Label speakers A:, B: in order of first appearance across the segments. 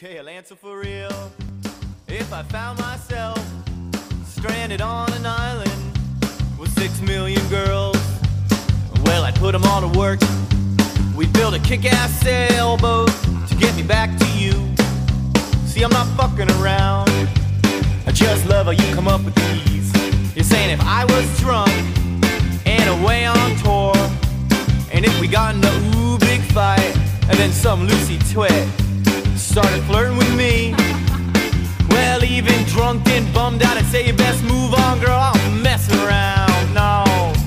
A: Okay, I'll answer for real. If I found myself stranded on an island with six million girls, well, I'd put them all to work. We'd build a kick ass sailboat to get me back to you. See, I'm not fucking around. I just love how you come up with these. You're saying if I was drunk and away on tour, and if we got in a ooh big fight, and then some Lucy twit started flirting with me. Well, even drunk and bummed out, I'd say you best move on, girl. I'm messing around. No.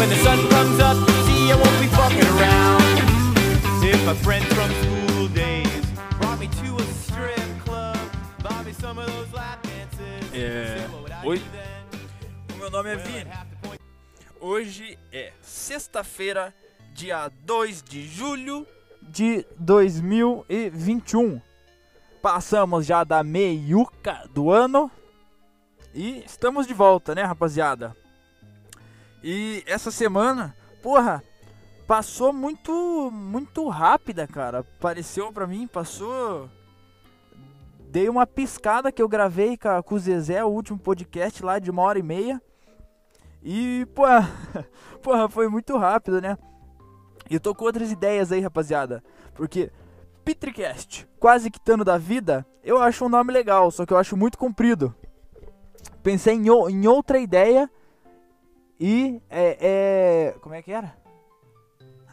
A: When the sun comes up, see, I won't be fucking around. If my friends from school days brought me to a strip club, bought me some of those lap dances.
B: É, oi. O meu nome é Vini. Hoje é sexta-feira, dia 2 de julho.
C: de 2021. Passamos já da meiuca do ano e estamos de volta, né, rapaziada? E essa semana, porra, passou muito muito rápida, cara. Pareceu pra mim, passou Dei uma piscada que eu gravei com, o Zezé, o último podcast lá de uma hora e meia. E, porra, porra, foi muito rápido, né? E eu tô com outras ideias aí, rapaziada. Porque Petricast, quase quitando da vida, eu acho um nome legal, só que eu acho muito comprido. Pensei em, em outra ideia e é, é. Como é que era?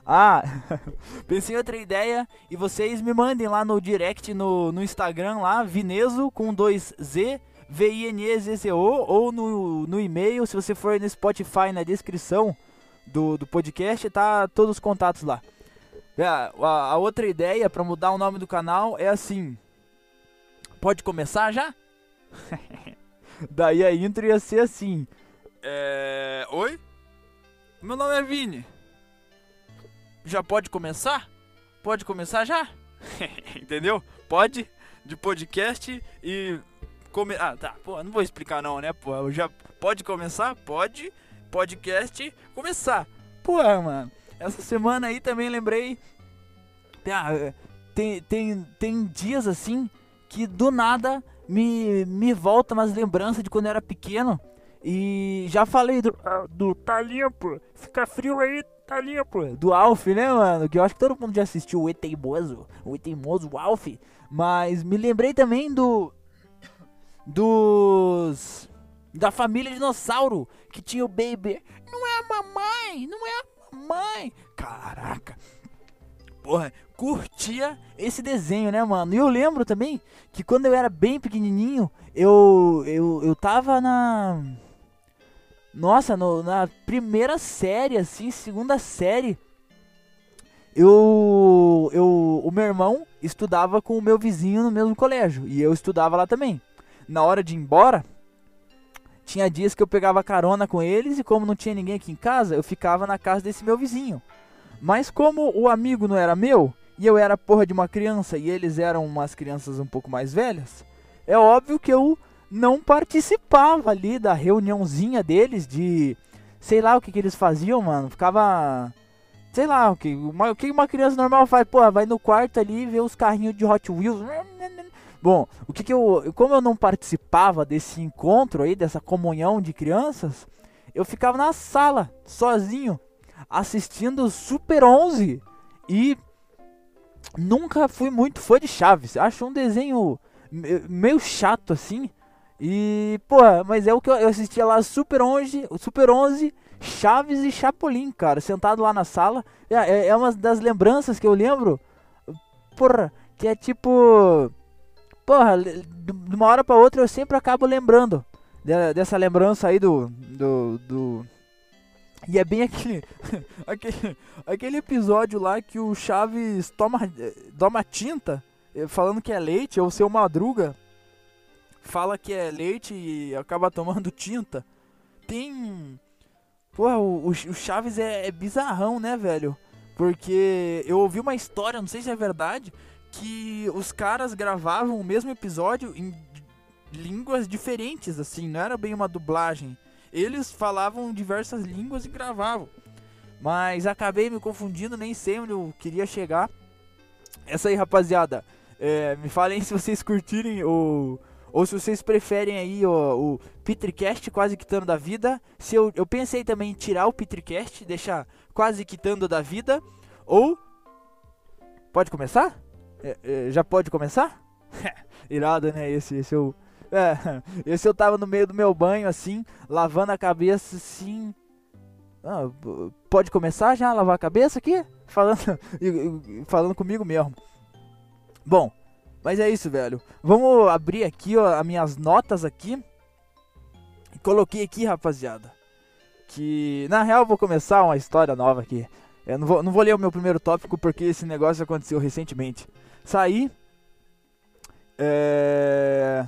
C: Ah, pensei em outra ideia e vocês me mandem lá no direct no, no Instagram lá, Vineso com dois Z, V-I-N-E-Z-Z-O, ou no, no e-mail, se você for no Spotify na descrição do, do podcast, tá todos os contatos lá. É, A, a- a outra ideia pra mudar o nome do canal é assim. Pode começar já? Daí a intro ia ser assim.
B: É. Oi? Meu nome é Vini. Já pode começar? Pode começar já? Entendeu? Pode de podcast e come... Ah, tá. Pô, não vou explicar não, né? Pô, já pode começar? Pode. Podcast começar.
C: Pô, mano, essa semana aí também lembrei. Ah, Tem, tem, tem dias assim que do nada me, me volta umas lembranças de quando eu era pequeno. E já falei do, ah, do Tá Limpo, fica frio aí, tá limpo. Do Alf, né, mano? Que eu acho que todo mundo já assistiu o E Teimoso, o E Teimoso, o Alf. Mas me lembrei também do. Dos. Da família dinossauro, que tinha o Baby. Não é a mamãe, não é a mamãe. Caraca. Porra, curtia esse desenho, né, mano? E eu lembro também que quando eu era bem pequenininho, eu eu, eu tava na Nossa, no- na primeira série assim, segunda série, eu eu o meu irmão estudava com o meu vizinho no mesmo colégio e eu estudava lá também. Na hora de ir embora, tinha dias que eu pegava carona com eles e como não tinha ninguém aqui em casa, eu ficava na casa desse meu vizinho. Mas como o amigo não era meu, e eu era porra de uma criança e eles eram umas crianças um pouco mais velhas, é óbvio que eu não participava ali da reuniãozinha deles de sei lá o que que eles faziam, mano. Ficava sei lá o que uma, o que uma criança normal faz, porra, vai no quarto ali e vê os carrinhos de Hot Wheels. Bom, o que que eu, como eu não participava desse encontro aí, dessa comunhão de crianças, eu ficava na sala, sozinho, assistindo Super 11 e nunca fui muito fã de Chaves. Acho um desenho me- meio chato assim. E, pô, mas é o que eu assistia lá Super 11, Super 11, Chaves e Chapolin, cara, sentado lá na sala. É, é, é uma das lembranças que eu lembro. Porra, que é tipo Porra, de uma hora pra outra eu sempre acabo lembrando de- dessa lembrança aí do, do, do... E é bem aquele, aquele, aquele episódio lá que o Chaves toma, eh, toma tinta, eh, falando que é leite, ou seu Madruga fala que é leite e acaba tomando tinta. tem. Porra, o, o Chaves é, é bizarrão, né, velho? Porque eu ouvi uma história, não sei se é verdade, que os caras gravavam o mesmo episódio em línguas diferentes, assim, não era bem uma dublagem. Eles falavam diversas línguas e gravavam. Mas acabei me confundindo, nem sei onde eu queria chegar. Essa aí, rapaziada. É, me falem se vocês curtirem o. Ou se vocês preferem aí o, o Petricast quase quitando da vida. Se eu, eu pensei também em tirar o Petricast, deixar quase quitando da vida. Ou. Pode começar? É, é, já pode começar? Irado, né? Esse, esse eu. É, esse eu tava no meio do meu banho, assim, lavando a cabeça, assim. Ah, pode começar já a lavar a cabeça aqui? Falando, falando comigo mesmo. Bom, mas é isso, velho. Vamos abrir aqui, ó, as minhas notas aqui. Coloquei aqui, rapaziada. Que, na real, vou começar uma história nova aqui. Eu não vou, não vou ler o meu primeiro tópico porque esse negócio aconteceu recentemente. Saí. É.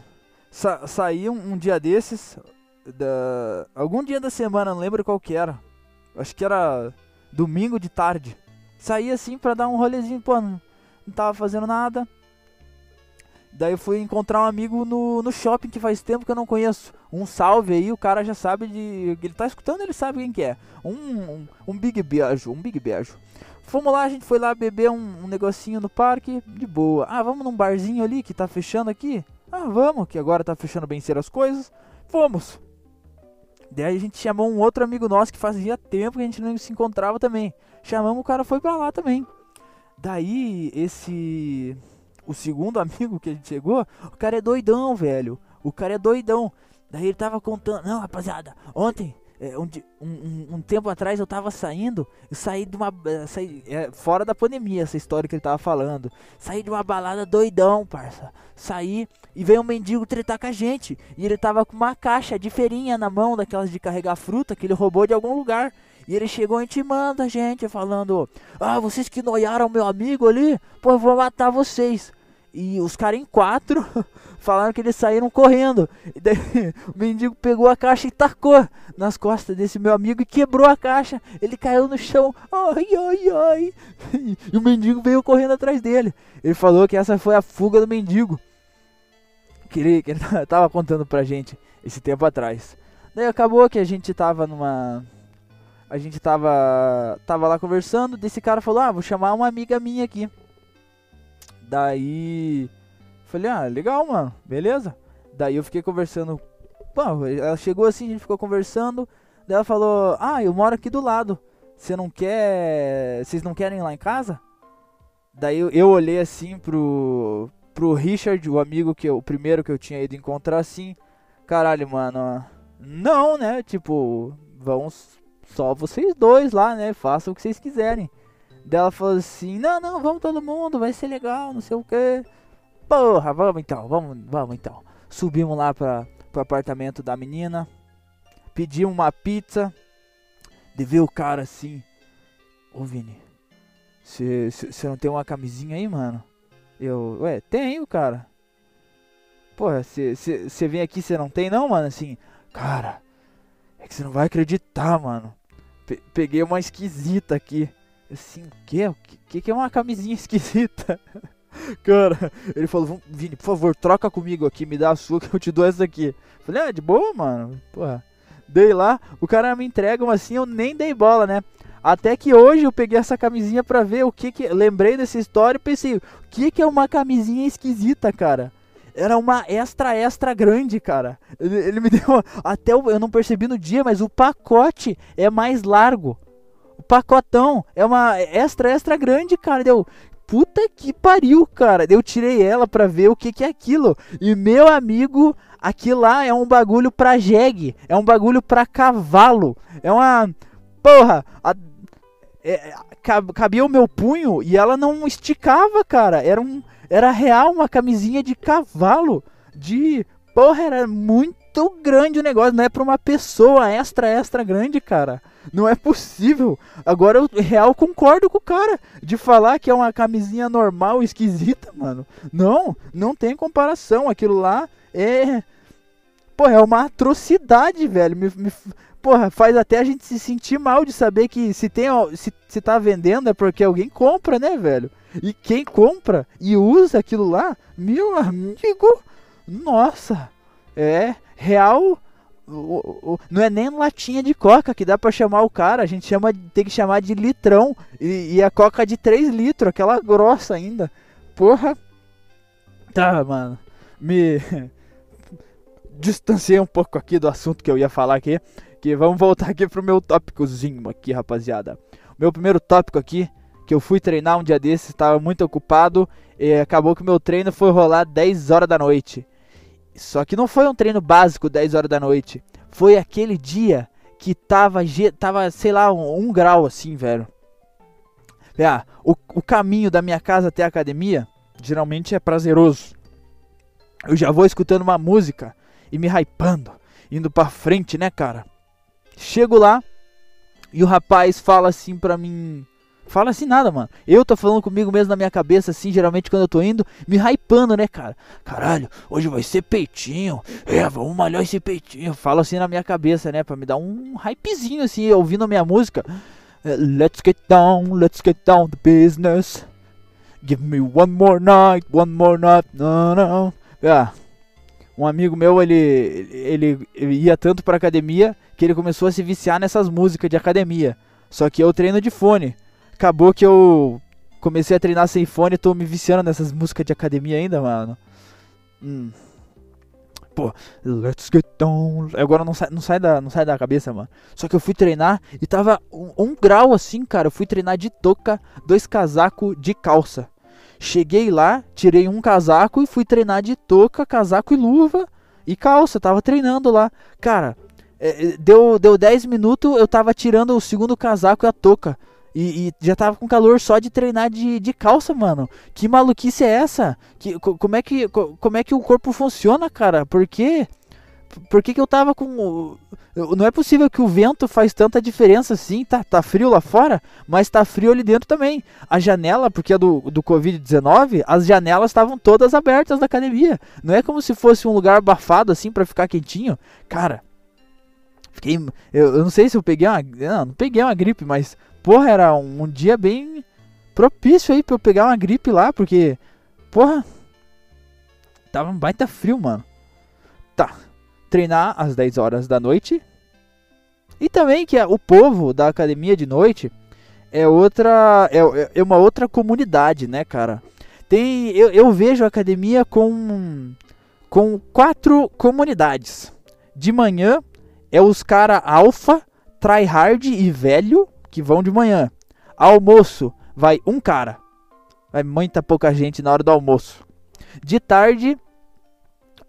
C: Sa saí um, um, dia desses. Da, algum dia da semana, não lembro qual que era. Acho que era domingo de tarde. Saí assim pra dar um rolezinho, pô, não, não tava fazendo nada. Daí eu fui encontrar um amigo no, no shopping que faz tempo que eu não conheço. Um salve aí, o cara já sabe de. Ele tá escutando, ele sabe quem que é. Um, um, um big beijo, um big beijo. Fomos lá, a gente foi lá beber um, um, negocinho no parque, de boa. Ah, vamos num barzinho ali que tá fechando aqui? Ah, vamos, que agora tá fechando bem cedo as coisas. Fomos. Daí a gente chamou um outro amigo nosso que fazia tempo que a gente não se encontrava também. Chamamos, o cara foi pra lá também. Daí, esse. O segundo amigo que a gente chegou, o cara é doidão, velho. O cara é doidão. Daí ele tava contando, não, rapaziada, ontem, é, um, um, um, tempo atrás eu tava saindo, eu saí de uma. Eh, saí, é, fora da pandemia, essa história que ele tava falando. Saí de uma balada doidão, parça. Saí e veio um mendigo tretar com a gente. E ele tava com uma caixa de feirinha na mão, daquelas de carregar fruta, que ele roubou de algum lugar. E ele chegou intimando a gente, falando: Ah, vocês que noiaram meu amigo ali, pô, eu vou matar vocês. E os caras em quatro falaram que eles saíram correndo. E daí o mendigo pegou a caixa e tacou nas costas desse meu amigo e quebrou a caixa. Ele caiu no chão. Ai, ai, ai. E o mendigo veio correndo atrás dele. Ele falou que essa foi a fuga do mendigo. Que ele, que ele tava contando pra gente esse tempo atrás. Daí acabou que a gente tava numa a gente tava, tava lá conversando, desse cara falou, ah, vou chamar uma amiga minha aqui. Daí, falei, ah, legal, mano, beleza. Daí eu fiquei conversando, Pô, ela chegou assim, a gente ficou conversando, daí ela falou, ah, eu moro aqui do lado, você não quer, vocês não querem ir lá em casa? Daí eu, eu olhei assim pro, pro Richard, o amigo que eu, o primeiro que eu tinha ido encontrar assim, caralho, mano, não, né, tipo, vamos só vocês dois lá, né? Façam o que vocês quiserem. Daí ela falou assim: Não, não, vamos todo mundo, vai ser legal, não sei o que. Porra, vamos então, vamos, vamos então. Subimos lá pra, pro apartamento da menina. Pedimos uma pizza. De ver o cara assim: Ô Vini, você não tem uma camisinha aí, mano? Eu, ué, tenho, cara. Porra, você vem aqui, você não tem, não, mano? Assim, cara, é que você não vai acreditar, mano pe peguei uma esquisita aqui. Assim, o quê? O que, que é uma camisinha esquisita? Cara, ele falou, Vini, por favor, troca comigo aqui, me dá a sua que eu te dou essa aqui. Falei, ah, de boa, mano. Porra. Dei lá, o cara me entrega uma assim, eu nem dei bola, né? Até que hoje eu peguei essa camisinha pra ver o que que... Lembrei dessa história e pensei, o que que é uma camisinha esquisita, cara? era uma extra, extra grande, cara. Ele, ele me deu. Até eu, eu não percebi no dia, mas o pacote é mais largo. O pacotão é uma extra, extra grande, cara. Deu. Puta que pariu, cara. Eu tirei ela pra ver o que, que é aquilo. E meu amigo, aquilo lá é um bagulho pra jegue. É um bagulho pra cavalo. É uma. Porra! A, é, cabia o meu punho e ela não esticava, cara. Era um era real uma camisinha de cavalo. De. Porra, era muito grande o negócio. Não é pra uma pessoa extra, extra grande, cara. Não é possível. Agora eu real concordo com o cara de falar que é uma camisinha normal, esquisita, mano. Não, não tem comparação. Aquilo lá é. porra, é uma atrocidade, velho. Me, me, porra, faz até a gente se sentir mal de saber que se tem se, se tá vendendo é porque alguém compra, né, velho? E quem compra e usa aquilo lá, meu amigo, nossa, é real. Não é nem latinha de coca que dá pra chamar o cara, a gente chama, tem que chamar de litrão. E, e a coca de 3 litros, aquela grossa ainda. Porra. Tá, mano. Me distanciei um pouco aqui do assunto que eu ia falar aqui. Que vamos voltar aqui pro meu tópicozinho aqui, rapaziada. O meu primeiro tópico aqui, que eu fui treinar um dia desses, estava muito ocupado e acabou que o meu treino foi rolar 10 horas da noite. Só que não foi um treino básico 10 horas da noite. Foi aquele dia que tava, tava sei lá, um, um grau assim, velho. É, o, o caminho da minha casa até a academia geralmente é prazeroso. Eu já vou escutando uma música e me hypando, indo pra frente, né, cara? Chego lá e o rapaz fala assim pra mim. Fala assim nada, mano. Eu tô falando comigo mesmo na minha cabeça, assim, geralmente quando eu tô indo, me hypando, né, cara? Caralho, hoje vai ser peitinho. É, vamos malhar esse peitinho. Falo assim na minha cabeça, né? Pra me dar um hypezinho, assim, ouvindo a minha música. É, let's get down, let's get down to business. Give me one more night, one more night. Não, não. Ah, um amigo meu, ele, ele, ele ia tanto pra academia que ele começou a se viciar nessas músicas de academia. Só que eu treino de fone. Acabou que eu comecei a treinar sem fone e tô me viciando nessas músicas de academia ainda, mano. Hum. Pô, let's get down. Agora não sai, não, sai da, não sai da cabeça, mano. Só que eu fui treinar e tava um, um grau assim, cara. Eu fui treinar de touca, dois casacos de calça. Cheguei lá, tirei um casaco e fui treinar de touca, casaco e luva e calça. Tava treinando lá. Cara, é, é deu, deu 10 minutos, eu tava tirando o segundo casaco e a touca. E, e, já tava com calor só de treinar de, de calça, mano. Que maluquice é essa? Que, como, é que, como é que o corpo funciona, cara? Por quê? Por que, que eu tava com. Não é possível que o vento faz tanta diferença assim, tá, tá frio lá fora, mas tá frio ali dentro também. A janela, porque é do, do Covid-19, as janelas estavam todas abertas da academia. Não é como se fosse um lugar abafado assim para ficar quentinho. Cara, fiquei. Eu, eu, não sei se eu peguei uma. Não, não peguei uma gripe, mas, porra, era um, dia bem propício aí pra eu pegar uma gripe lá, porque, porra, tava um baita frio, mano. Tá treinar às 10 horas da noite. E também que o povo da academia de noite é outra é, é uma outra comunidade, né, cara? Tem eu, eu vejo a academia com com quatro comunidades. De manhã é os cara alfa, tryhard e velho que vão de manhã. Almoço vai um cara. Vai muita pouca gente na hora do almoço. De tarde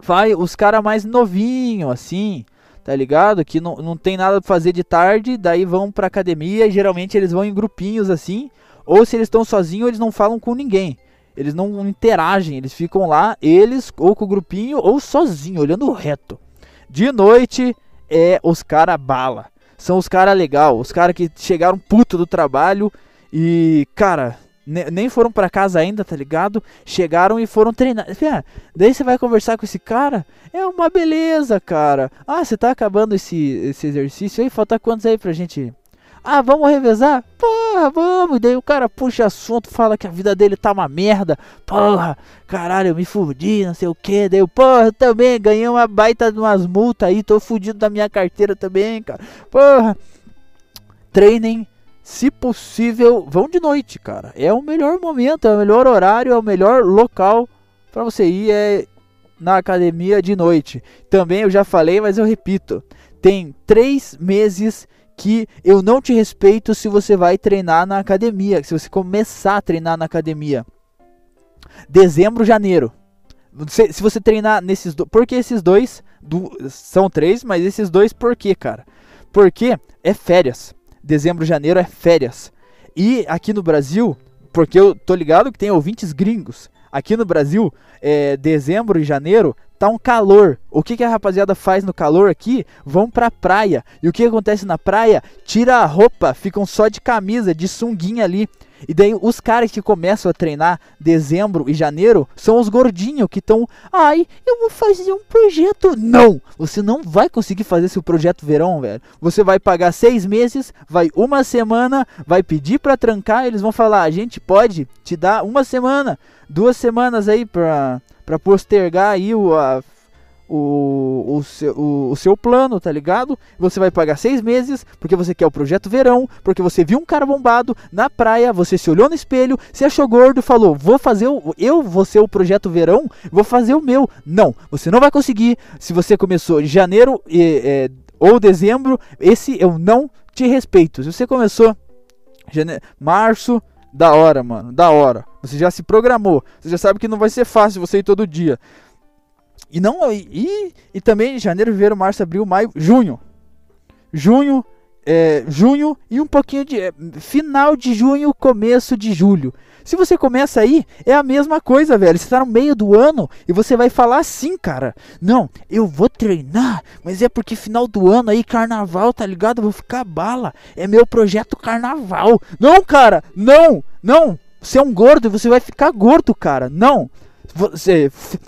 C: vai os caras mais novinho assim, tá ligado? Que não, não tem nada pra fazer de tarde, daí vão pra academia e geralmente eles vão em grupinhos assim, ou se eles estão sozinhos, eles não falam com ninguém. Eles não interagem, eles ficam lá, eles ou com o grupinho ou sozinho, olhando reto. De noite é os cara bala. São os cara legal, os cara que chegaram puto do trabalho e, cara, nem foram para casa ainda, tá ligado? Chegaram e foram treinar. Ah, daí você vai conversar com esse cara, é uma beleza, cara. Ah, você tá acabando esse, esse exercício aí? Falta quantos aí pra gente? Ah, vamos revezar? Porra, vamos. Daí o cara puxa assunto, fala que a vida dele tá uma merda. Porra, caralho, eu me fudi, não sei o que. Daí eu, porra, também ganhei uma baita de umas multas aí, tô fudido da minha carteira também, cara. Porra. Treinem se possível, vão de noite, cara. É o melhor momento, é o melhor horário, é o melhor local para você ir é na academia de noite. Também eu já falei, mas eu repito: tem três meses que eu não te respeito se você vai treinar na academia, se você começar a treinar na academia. Dezembro, janeiro. Se, se você treinar nesses dois. Porque esses dois. Do, são três, mas esses dois por quê, cara? Porque é férias dezembro, janeiro é férias. E aqui no Brasil, porque eu tô ligado que tem ouvintes gringos. Aqui no Brasil, é, dezembro e janeiro tá um calor. O que, que a rapaziada faz no calor aqui? Vão pra praia. E o que acontece na praia? Tira a roupa, ficam só de camisa, de sunguinha ali. E daí os caras que começam a treinar dezembro e janeiro são os gordinhos que estão. Ai, eu vou fazer um projeto. Não! Você não vai conseguir fazer seu projeto verão, velho. Você vai pagar seis meses, vai uma semana, vai pedir pra trancar, eles vão falar, a gente pode te dar uma semana, duas semanas aí pra, pra postergar aí o. A, o, o, seu, o, o, seu plano, tá ligado? Você vai pagar seis meses porque você quer o projeto verão, porque você viu um cara bombado na praia, você se olhou no espelho, se achou gordo, falou: Vou fazer o, eu vou ser o projeto verão, vou fazer o meu. Não, você não vai conseguir. Se você começou em janeiro é, ou dezembro, esse eu não te respeito. Se você começou janeiro, março, da hora, mano, da hora. Você já se programou, você já sabe que não vai ser fácil você ir todo dia. E não e, e também janeiro, fevereiro, março, abril, maio, junho. Junho, é, junho e um pouquinho de é, final de junho, começo de julho. Se você começa aí, é a mesma coisa, velho. Você tá no meio do ano e você vai falar assim, cara. Não, eu vou treinar, mas é porque final do ano aí, carnaval, tá ligado? Eu vou ficar bala. É meu projeto carnaval. Não, cara, não, não. Você é um gordo e você vai ficar gordo, cara. Não.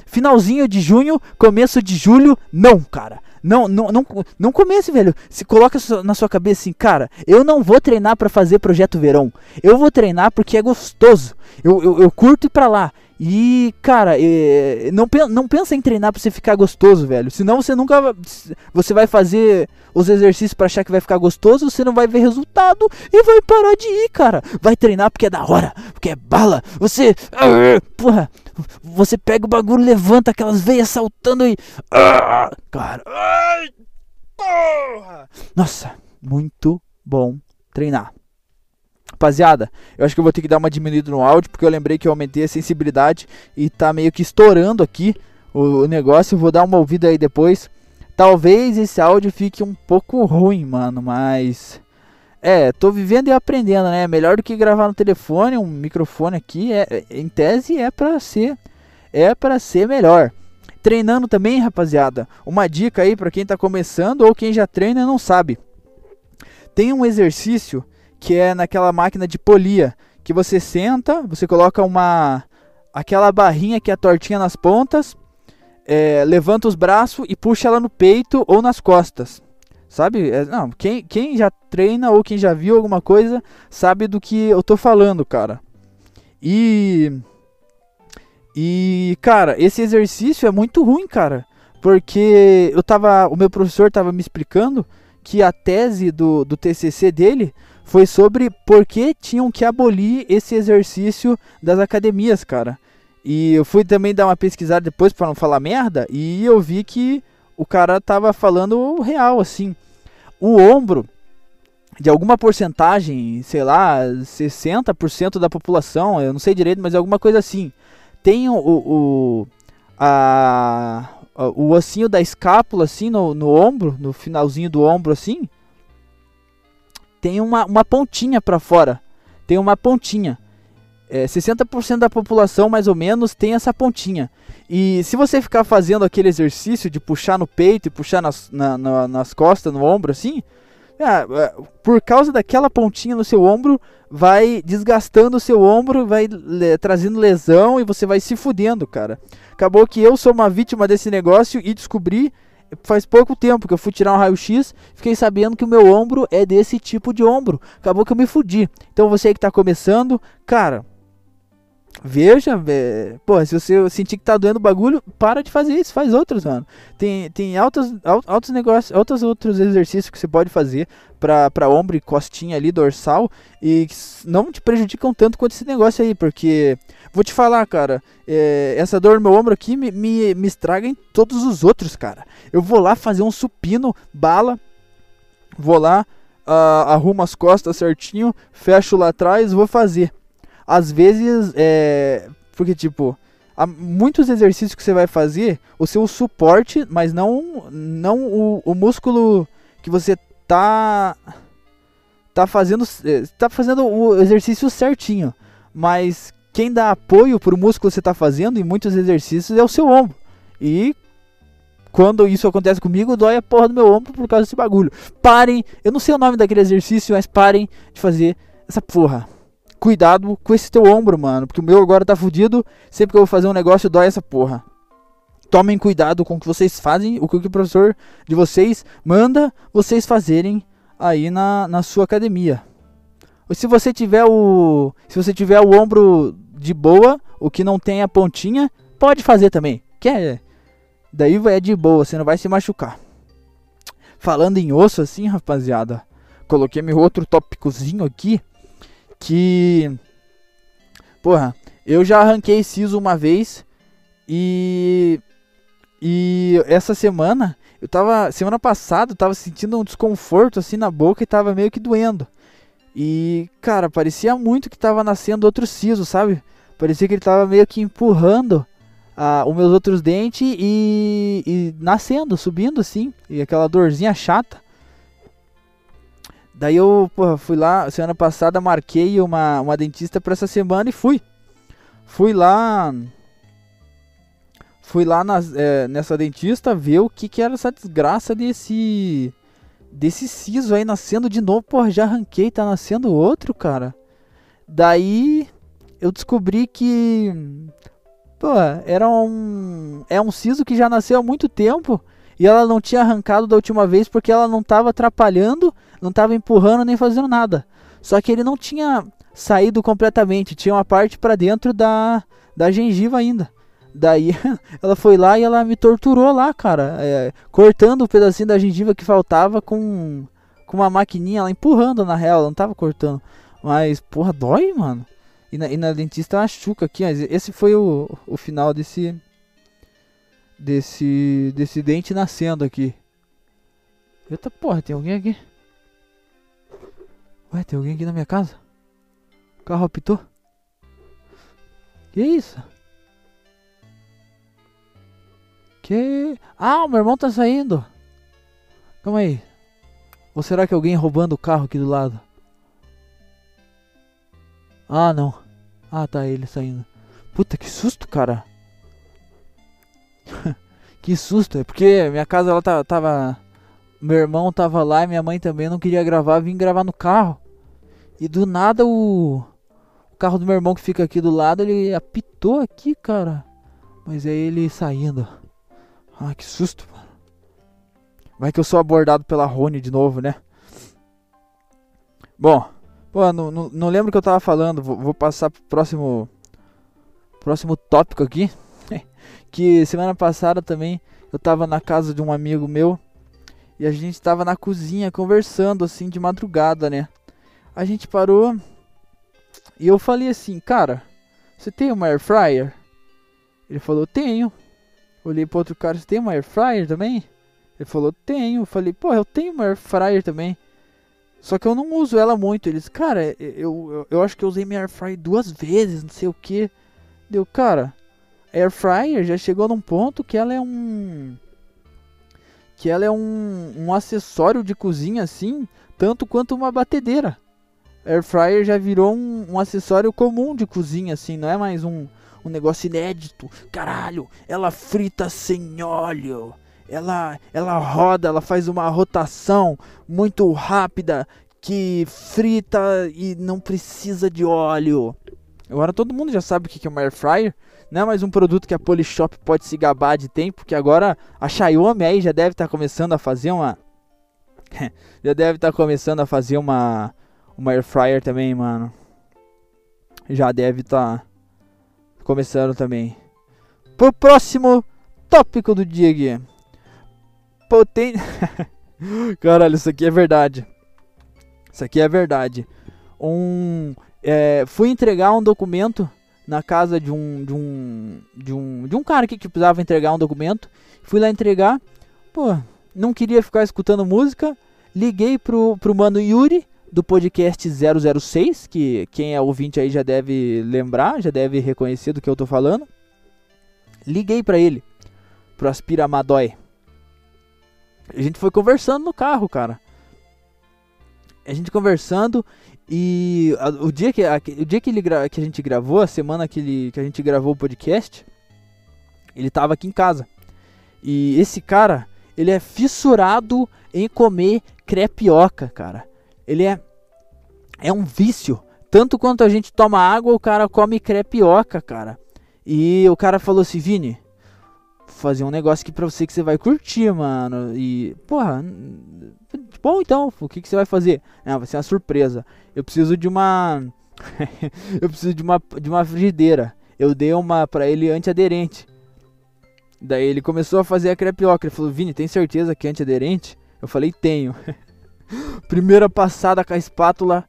C: Finalzinho de junho, começo de julho, não, cara. Não, não, não, não comece, velho. Se coloca na sua cabeça assim, cara, eu não vou treinar para fazer projeto verão. Eu vou treinar porque é gostoso. Eu, eu, eu curto ir pra lá. E, cara, é, não, não pensa em treinar pra você ficar gostoso, velho. Senão você nunca. Você vai fazer os exercícios para achar que vai ficar gostoso, você não vai ver resultado e vai parar de ir, cara. Vai treinar porque é da hora, porque é bala. Você. Porra, você pega o bagulho, levanta aquelas veias saltando e. Cara. Ai, porra! Nossa, muito bom treinar. Rapaziada, eu acho que eu vou ter que dar uma diminuída no áudio, porque eu lembrei que eu aumentei a sensibilidade e tá meio que estourando aqui o, o negócio. vou dar uma ouvida aí depois. Talvez esse áudio fique um pouco ruim, mano, mas. É, tô vivendo e aprendendo, né? Melhor do que gravar no telefone, um microfone aqui, é, em tese é pra ser. É pra ser melhor. Treinando também, rapaziada. Uma dica aí para quem tá começando ou quem já treina e não sabe. Tem um exercício que é naquela máquina de polia, que você senta, você coloca uma aquela barrinha que é tortinha nas pontas, é, levanta os braços e puxa ela no peito ou nas costas. Sabe? É, não, quem, quem já treina ou quem já viu alguma coisa sabe do que eu tô falando, cara. E e cara, esse exercício é muito ruim, cara, porque eu tava, o meu professor tava me explicando que a tese do, do TCC dele foi sobre por que tinham que abolir esse exercício das academias, cara. E eu fui também dar uma pesquisada depois para não falar merda e eu vi que o cara tava falando real assim. O ombro de alguma porcentagem, sei lá, 60% da população, eu não sei direito, mas é alguma coisa assim. Tem o, o, a, o ossinho da escápula assim no, no ombro, no finalzinho do ombro assim, tem uma, uma pontinha para fora. Tem uma pontinha. É, 60% da população, mais ou menos, tem essa pontinha. E se você ficar fazendo aquele exercício de puxar no peito e puxar nas, na, na, nas costas, no ombro, assim, é, é, por causa daquela pontinha no seu ombro, vai desgastando o seu ombro, vai trazendo lesão e você vai se fudendo, cara. Acabou que eu sou uma vítima desse negócio e descobri faz pouco tempo que eu fui tirar um raio-x, fiquei sabendo que o meu ombro é desse tipo de ombro. Acabou que eu me fudi. Então você que está começando, cara, Veja, é, pô, se você sentir que tá doendo o bagulho, para de fazer isso, faz outros, mano. Tem, tem altos, altos negócios, altos outros exercícios que você pode fazer pra, pra ombro e costinha ali, dorsal, e não te prejudicam tanto quanto esse negócio aí, porque, vou te falar, cara, é, essa dor no meu ombro aqui me, me, me estraga em todos os outros, cara. Eu vou lá fazer um supino, bala, vou lá, uh, arrumo as costas certinho, fecho lá atrás, vou fazer às vezes, é. Porque, tipo, há muitos exercícios que você vai fazer, o seu suporte, mas não, não o, o músculo que você tá. Tá fazendo, é, tá fazendo o exercício certinho. Mas quem dá apoio pro músculo que você tá fazendo em muitos exercícios é o seu ombro. E quando isso acontece comigo, dói a porra do meu ombro por causa desse bagulho. Parem, eu não sei o nome daquele exercício, mas parem de fazer essa porra. Cuidado com esse teu ombro, mano. Porque o meu agora tá fudido. Sempre que eu vou fazer um negócio, dói essa porra. Tomem cuidado com o que vocês fazem, o que o professor de vocês manda vocês fazerem aí na, na sua academia. Se você tiver o. Se você tiver o ombro de boa, o que não tem a pontinha, pode fazer também. Que é. Daí é de boa, você não vai se machucar. Falando em osso assim, rapaziada. Coloquei meu outro tópicozinho aqui. Que. Porra, eu já arranquei siso uma vez. E. E essa semana. Eu tava. Semana passada eu tava sentindo um desconforto assim na boca e tava meio que doendo. E, cara, parecia muito que tava nascendo outro siso, sabe? Parecia que ele tava meio que empurrando ah, os meus outros dentes e, e nascendo, subindo assim, e aquela dorzinha chata. Daí eu porra, fui lá, semana passada marquei uma, uma dentista para essa semana e fui. Fui lá. Fui lá nas, é, nessa dentista ver o que, que era essa desgraça desse. Desse siso aí nascendo de novo. Porra, já arranquei, tá nascendo outro, cara. Daí eu descobri que era um. É um siso que já nasceu há muito tempo. E ela não tinha arrancado da última vez porque ela não estava atrapalhando, não estava empurrando nem fazendo nada. Só que ele não tinha saído completamente, tinha uma parte para dentro da, da gengiva ainda. Daí ela foi lá e ela me torturou lá, cara, é, cortando o pedacinho da gengiva que faltava com, com uma maquininha, ela empurrando na real, ela não tava cortando. Mas, porra, dói, mano. E na, e na dentista uma chuca aqui, mas esse foi o, o final desse. Desse. Desse dente nascendo aqui. Eita porra, tem alguém aqui? Ué, tem alguém aqui na minha casa? O carro apitou? Que isso? Que. Ah, o meu irmão tá saindo! Calma aí. Ou será que alguém roubando o carro aqui do lado? Ah, não. Ah, tá ele saindo. Puta, que susto, cara. Que susto. É porque minha casa ela tava. Meu irmão tava lá e minha mãe também não queria gravar. Vim gravar no carro. E do nada o. O carro do meu irmão que fica aqui do lado ele apitou aqui, cara. Mas é ele saindo. Ah, que susto, mano. Vai que eu sou abordado pela Rony de novo, né? Bom. Pô, não, não, não lembro o que eu tava falando. Vou, vou passar pro próximo. Próximo tópico aqui. Que semana passada também eu tava na casa de um amigo meu. E a gente tava na cozinha conversando assim de madrugada, né? A gente parou. E eu falei assim, cara, você tem uma air fryer? Ele falou, tenho. Olhei pro outro cara, você tem uma air fryer também? Ele falou, tenho. Falei, pô, eu tenho uma air fryer também. Só que eu não uso ela muito. Eles, cara, eu, eu, eu acho que eu usei minha air fryer duas vezes, não sei o que. Deu, cara, air fryer já chegou num ponto que ela é um que ela é um, um acessório de cozinha assim, tanto quanto uma batedeira. Air fryer já virou um, um acessório comum de cozinha assim, não é mais um, um negócio inédito. Caralho, ela frita sem óleo ela, ela roda, ela faz uma rotação muito rápida que frita e não precisa de óleo. Agora todo mundo já sabe o que é uma air fryer. Não é mais um produto que a Polishop pode se gabar de tempo, porque agora a Xiaomi aí já deve estar tá começando a fazer uma já deve estar tá começando a fazer uma uma air fryer também, mano. Já deve estar tá começando também. Pro próximo tópico do dia aqui potente. Caralho, isso aqui é verdade. Isso aqui é verdade. Um, é, fui entregar um documento na casa de um, de um, de um, de um cara que precisava entregar um documento. Fui lá entregar. Pô, não queria ficar escutando música. Liguei pro, pro mano Yuri do podcast 006, que quem é ouvinte aí já deve lembrar, já deve reconhecer do que eu tô falando. Liguei para ele, pro Aspira Madói. A gente foi conversando no carro, cara. A gente conversando e a, o dia que a, o dia que, ele que a gente gravou, a semana que, ele, que a gente gravou o podcast, ele tava aqui em casa. E esse cara, ele é fissurado em comer crepioca, cara. Ele é é um vício tanto quanto a gente toma água, o cara come crepioca, cara. E o cara falou assim, Vini, fazer um negócio aqui pra você que você vai curtir, mano. E, porra, bom então, o que, que você vai fazer? Ah, vai ser uma surpresa. Eu preciso de uma. eu preciso de uma, de uma frigideira. Eu dei uma pra ele antiaderente. Daí ele começou a fazer a crepioca. Ele falou, Vini, tem certeza que é antiaderente? Eu falei, tenho. Primeira passada com a espátula,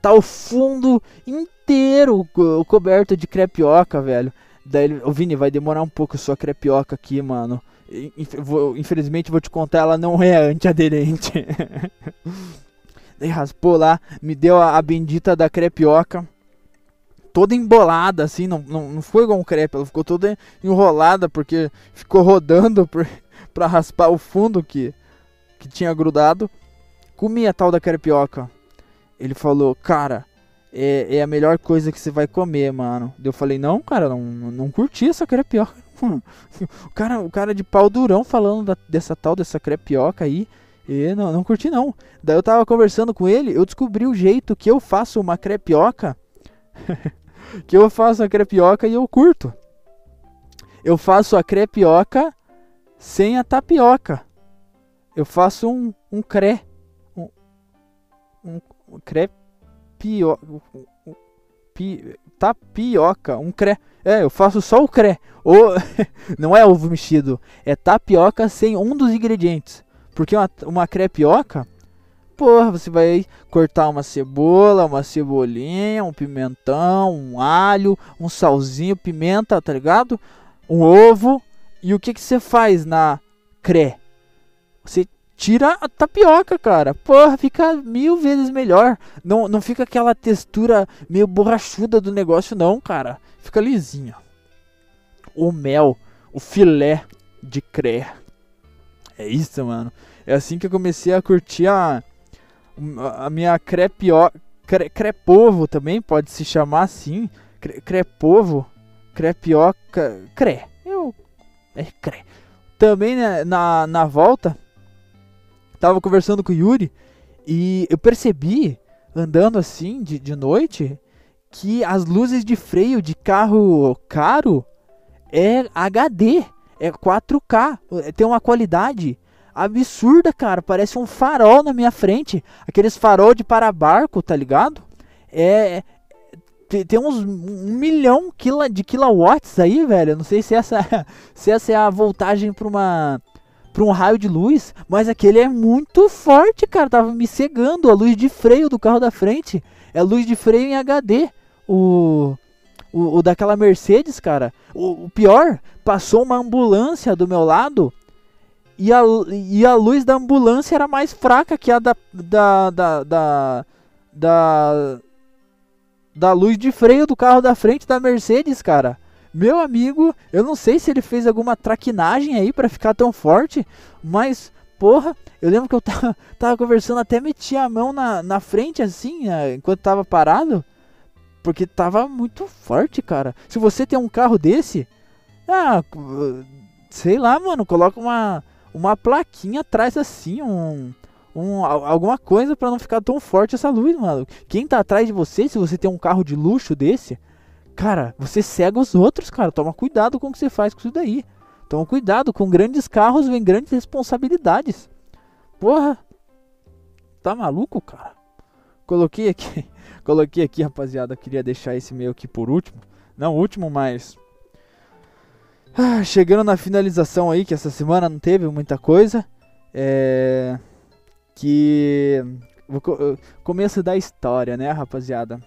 C: tá o fundo inteiro co coberto de crepioca, velho. Daí ele, o Vini, vai demorar um pouco sua crepioca aqui, mano. Infelizmente vou te contar, ela não é antiaderente. Daí raspou lá, me deu a, a, bendita da crepioca. Toda embolada, assim, não, não, não foi igual um crepe, ela ficou toda enrolada porque ficou rodando por, pra raspar o fundo que, que tinha grudado. Comi a tal da crepioca. Ele falou, cara, é, é a melhor coisa que você vai comer, mano. Eu falei, não, cara, não, não curti essa crepioca. o, cara, o cara de pau durão falando da, dessa tal, dessa crepioca aí. E não, não curti não. Daí eu tava conversando com ele, eu descobri o jeito que eu faço uma crepioca. que eu faço a crepioca e eu curto. Eu faço a crepioca sem a tapioca. Eu faço um, um cré um, um crepioca. Pi, tapioca, um cré. É, eu faço só o cré. Ou, não é ovo mexido, é tapioca sem um dos ingredientes. Porque uma, uma crepioca, porra, você vai cortar uma cebola, uma cebolinha, um pimentão, um alho, um salzinho, pimenta, tá ligado? Um ovo. E o que, que você faz na cré? Você tira a tapioca, cara. Porra, fica mil vezes melhor. Não, não fica aquela textura meio borrachuda do negócio, não, cara. Fica lisinha. O mel, o filé de cré. É isso, mano. É assim que eu comecei a curtir a, a minha crepioca. Cre, crepovo também, pode se chamar assim. Cre, crepovo. Crepioca. Cré. Eu. É cré. Também né, na, na volta tava conversando com o Yuri e eu percebi, andando assim de, de noite, que as luzes de freio de carro caro é HD, é 4K, tem uma qualidade absurda, cara. Parece um farol na minha frente, aqueles farol de para-barco, tá ligado? É, tem uns um milhão de kilowatts aí, velho. Não sei se essa, se essa é a voltagem para uma para um raio de luz, mas aquele é muito forte, cara. Tava me cegando. A luz de freio do carro da frente é luz de freio em HD. O, o, o daquela Mercedes, cara. O, o, pior, passou uma ambulância do meu lado e a, e a luz da ambulância era mais fraca que a da, da, da, da, da, da luz de freio do carro da frente da Mercedes, cara. Meu amigo, eu não sei se ele fez alguma traquinagem aí para ficar tão forte, mas porra, eu lembro que eu tava, tava conversando, até meti a mão na, na frente assim, enquanto tava parado, porque tava muito forte, cara. Se você tem um carro desse, ah, sei lá, mano, coloca uma, uma plaquinha atrás assim, um, um, alguma coisa para não ficar tão forte essa luz, mano. Quem tá atrás de você, se você tem um carro de luxo desse, Cara, você cega os outros, cara. Toma cuidado com o que você faz com isso daí. Toma cuidado, com grandes carros vem grandes responsabilidades. Porra. Tá maluco, cara? Coloquei aqui, coloquei aqui, rapaziada, queria deixar esse meio aqui por último. Não último, mas ah, chegando na finalização aí, que essa semana não teve muita coisa. É que começo da história, né, rapaziada?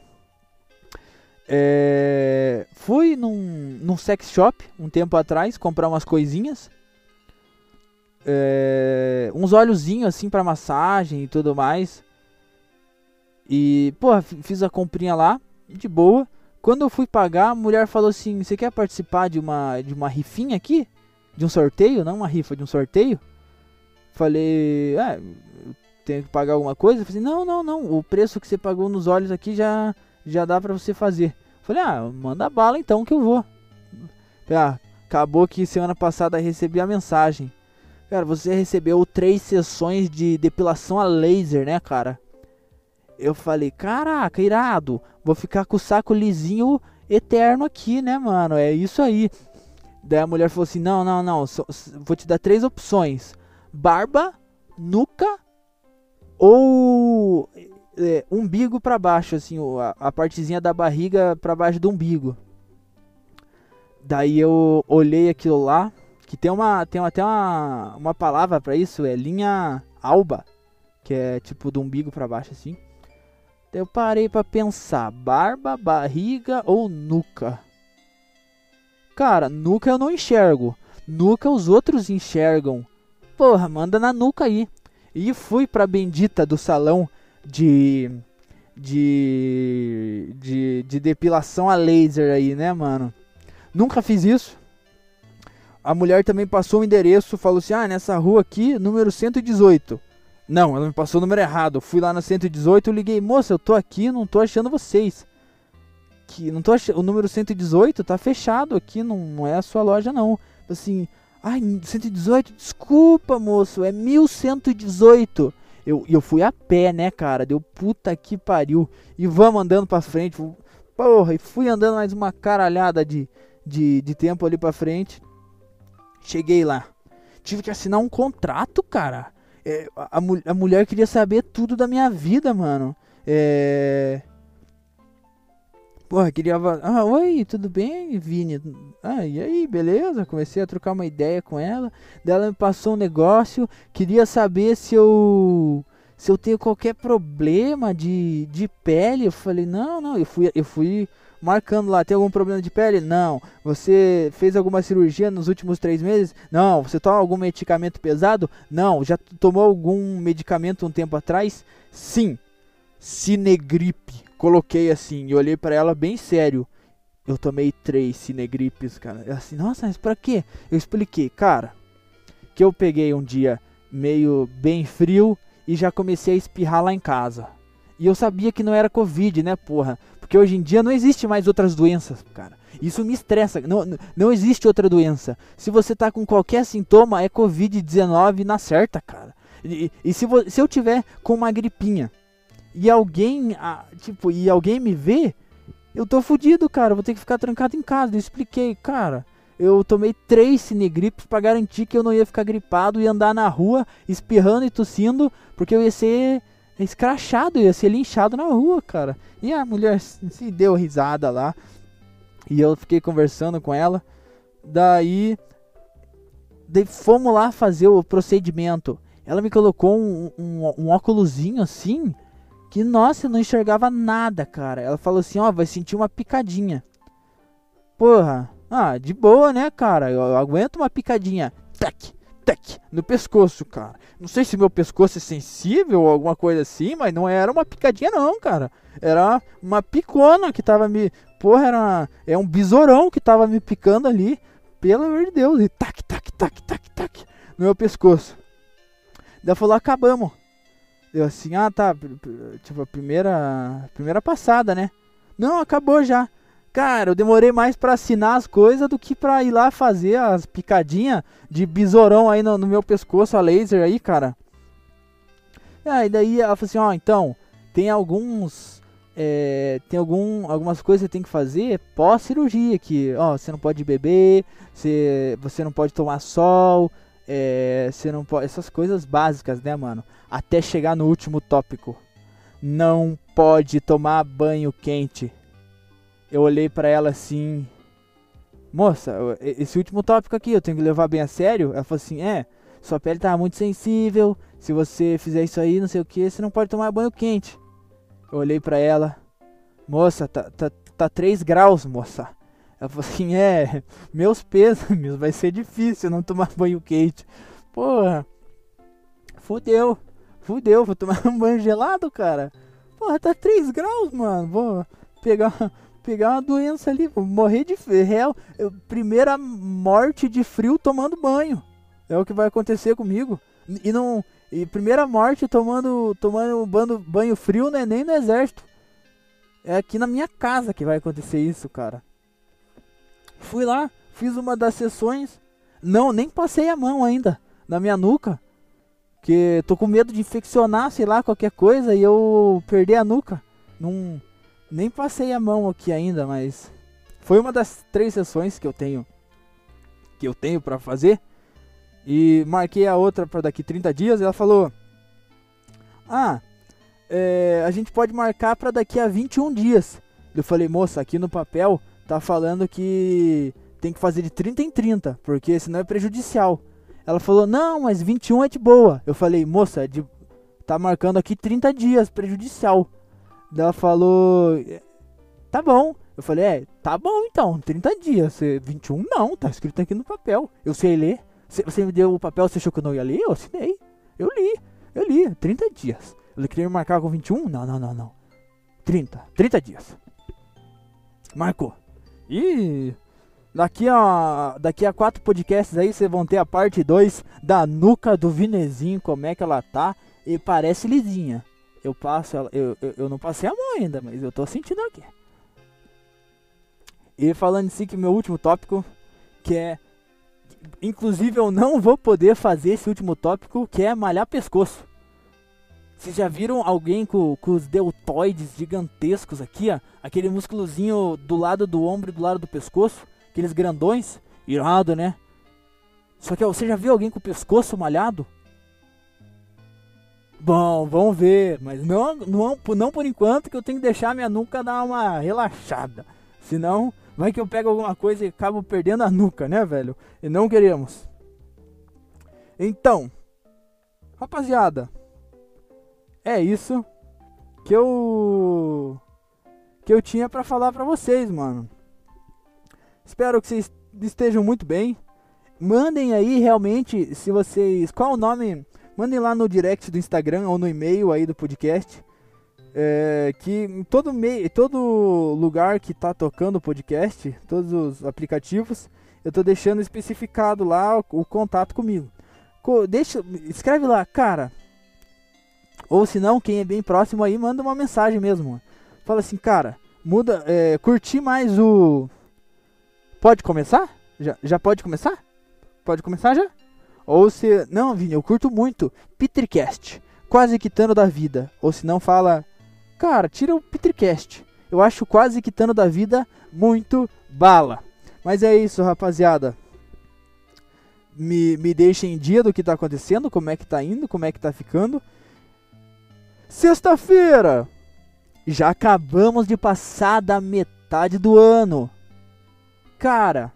C: É, fui num, num sex shop um tempo atrás comprar umas coisinhas. É, uns óleozinhos assim para massagem e tudo mais. E, pô, fiz a comprinha lá, de boa. Quando eu fui pagar, a mulher falou assim: Você quer participar de uma, de uma rifinha aqui? De um sorteio? Não uma rifa, de um sorteio? Falei: É, tenho que pagar alguma coisa? Falei: Não, não, não. O preço que você pagou nos olhos aqui já já dá pra você fazer. Falei, ah, manda bala então que eu vou. Ah, acabou que semana passada recebi a mensagem. Cara, você recebeu três sessões de depilação a laser, né, cara? eu falei, caraca, irado, vou ficar com o saco lisinho eterno aqui, né, mano? É isso aí. Daí a mulher falou assim: não, não, não, vou te dar três opções: barba, nuca ou é, umbigo para baixo, assim, a, a partezinha da barriga para baixo do umbigo. Daí eu olhei aquilo lá, que tem uma tem até uma, uma palavra para isso, é linha alba, que é tipo do umbigo para baixo assim. Daí eu parei para pensar, barba, barriga ou nuca? Cara, nuca eu não enxergo. Nuca os outros enxergam. Porra, manda na nuca aí. E fui pra bendita do salão de de de, de depilação a laser aí, né, mano? Nunca fiz isso. A mulher também passou o endereço, falou assim: "Ah, nessa rua aqui, número 118". Não, ela me passou o número errado. Fui lá na 118, eu liguei: "Moça, eu tô aqui, não tô achando vocês". Que não tô achando, o número 118 tá fechado aqui, não, não é a sua loja não. Assim: "Ai, 118, desculpa, moço, é 1118". Eu, eu fui a pé, né, cara? Deu puta que pariu. E vamos andando pra frente. Porra, e fui andando mais uma caralhada de, de, de tempo ali pra frente. Cheguei lá. Tive que assinar um contrato, cara. É, a, a, mulher queria saber tudo da minha vida, mano. É. Porra, queria. Ah, oi, tudo bem, Vini? Ah, e aí, beleza? Comecei a trocar uma ideia com ela. Daí ela me passou um negócio. Queria saber se eu. Se eu tenho qualquer problema de, de pele. Eu falei, não, não. Eu fui, eu fui marcando lá, tem algum problema de pele? Não. Você fez alguma cirurgia nos últimos três meses? Não. Você toma algum medicamento pesado? Não. Já tomou algum medicamento um tempo atrás? Sim. Cinegripe. Coloquei assim e olhei para ela bem sério. Eu tomei três cinegripes, cara. Eu assim, nossa, mas pra quê? Eu expliquei, cara, que eu peguei um dia meio bem frio e já comecei a espirrar lá em casa. E eu sabia que não era Covid, né, porra? Porque hoje em dia não existe mais outras doenças, cara. Isso me estressa. Não, não existe outra doença. Se você tá com qualquer sintoma, é Covid-19 na certa, cara. E, e se, se, eu tiver com uma gripinha e alguém, ah, tipo, e alguém me vê, eu tô fudido, cara. vou ter que ficar trancado em casa. Eu expliquei, cara. Eu tomei três cinegripes para garantir que eu não ia ficar gripado e andar na rua espirrando e tossindo, porque eu ia ser escrachado, ia ser linchado na rua, cara. E a mulher se deu risada lá. E eu fiquei conversando com ela. Daí, daí fomos lá fazer o procedimento. Ela me colocou um, um, um óculosinho assim. Que nossa, não enxergava nada, cara. Ela falou assim: Ó, vai sentir uma picadinha. Porra, ah, de boa, né, cara? Eu, eu aguento uma picadinha. Tac, tec, no pescoço, cara. Não sei se meu pescoço é sensível ou alguma coisa assim, mas não era uma picadinha não, cara. Era uma picona que tava me... Porra, era uma... é um besourão que tava me picando ali. Pelo amor de Deus. E tac, tac, tac, tac, tac, no meu pescoço. Daí falou, acabamos. Eu assim, ah tá, tipo, a primeira, primeira passada, né? Não, acabou já. Cara, eu demorei mais para assinar as coisas do que pra ir lá fazer as picadinhas de besourão aí no, no meu pescoço, a laser aí, cara. E daí ela falou assim, ó, oh, então, tem alguns. É, tem algum, algumas coisas que você tem que fazer pós-cirurgia, que, ó, você não pode beber, você, você não pode tomar sol, é, você não pode. Essas coisas básicas, né, mano? Até chegar no último tópico. Não pode tomar banho quente eu olhei para ela assim, moça, esse último tópico aqui eu tenho que levar bem a sério? Ela falou assim, é, sua pele tá muito sensível, se você fizer isso aí, não sei o que, você não pode tomar banho quente. Eu olhei para ela, moça, tá, tá, tá 3 graus, moça. Ela falou assim, é, meus pêsames, vai ser difícil não tomar banho quente. Porra, fudeu, fudeu, vou tomar um banho gelado, cara. Porra, tá 3 graus, mano, vou pegar pegar uma doença ali, vou morrer de. Eu, primeira morte de frio tomando banho. É o que vai acontecer comigo. E não. E primeira morte tomando tomando banho, banho frio não é nem no exército. É aqui na minha casa que vai acontecer isso, cara. Fui lá, fiz uma das sessões. Não, nem passei a mão ainda na minha nuca. Porque tô com medo de infeccionar, sei lá, qualquer coisa e eu perder a nuca. Não, nem passei a mão aqui ainda, mas foi uma das três sessões que eu tenho que eu tenho para fazer. E marquei a outra para daqui 30 dias. Ela falou: Ah, é, a gente pode marcar para daqui a 21 dias. Eu falei, moça, aqui no papel tá falando que tem que fazer de 30 em 30, porque senão é prejudicial. Ela falou, não, mas 21 é de boa. Eu falei, moça, é de... tá marcando aqui 30 dias, prejudicial. Ela falou, tá bom. Eu falei, é, tá bom então, 30 dias. 21 não, tá escrito aqui no papel. Eu sei ler. Você me deu o papel, você achou que eu não ia ler? Eu assinei. Eu li, eu li, 30 dias. Ele queria me marcar com 21? Não, não, não, não. 30, 30 dias. Marcou. E daqui a, daqui a quatro podcasts aí vocês vão ter a parte 2 da nuca do Vinezinho, como é que ela tá. E parece lisinha. Eu passo eu, eu, eu não passei a mão ainda, mas eu tô sentindo aqui. E falando assim que meu último tópico, que é inclusive eu não vou poder fazer esse último tópico, que é malhar pescoço. Vocês já viram alguém com, com os deltoides gigantescos aqui, ó? Aquele músculozinho do lado do ombro e do lado do pescoço? Aqueles grandões? Irado, né? Só que ó, você já viu alguém com o pescoço malhado? Bom, vamos ver, mas não, não, não por enquanto que eu tenho que deixar minha nuca dar uma relaxada. Senão, vai que eu pego alguma coisa e acabo perdendo a nuca, né, velho? E não queremos. Então, rapaziada, é isso que eu que eu tinha para falar para vocês, mano. Espero que vocês estejam muito bem. Mandem aí realmente se vocês qual o nome, mandem lá no direct do Instagram ou no e-mail aí do podcast. É, que em todo meio, todo lugar que tá tocando o podcast, todos os aplicativos, eu tô deixando especificado lá o, o contato comigo. Co deixa, escreve lá, cara, ou se não, quem é bem próximo aí, manda uma mensagem mesmo. Fala assim, cara, muda, é, curti mais o... Pode começar? Já, já pode começar? Pode começar já? Ou se... Não, Vini, eu curto muito Petricast, quase quitando da vida. Ou se não, fala... Cara, tira o Petricast. Eu acho quase quitando da vida muito bala. Mas é isso, rapaziada. Me, me deixem em dia do que tá acontecendo, como é que tá indo, como é que tá ficando. Sexta-feira! Já acabamos de passar da metade do ano. Cara,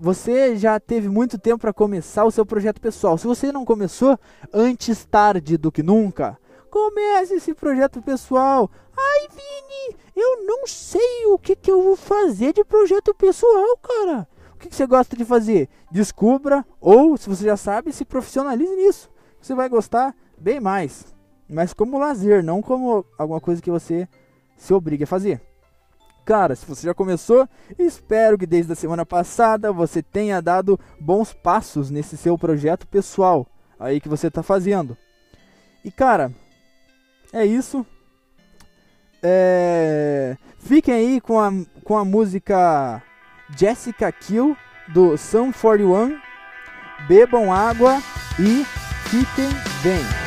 C: você já teve muito tempo para começar o seu projeto pessoal. Se você não começou, antes tarde do que nunca, comece esse projeto pessoal. Ai, Vini, eu não sei o que, que eu vou fazer de projeto pessoal, cara. O que, que você gosta de fazer? Descubra, ou se você já sabe, se profissionalize nisso. Você vai gostar bem mais mas como lazer, não como alguma coisa que você se obrigue a fazer. Cara, se você já começou, espero que desde a semana passada você tenha dado bons passos nesse seu projeto pessoal aí que você está fazendo. E cara, é isso. É... Fiquem aí com a, com a música Jessica Kill do Sun 41. Bebam água e fiquem bem.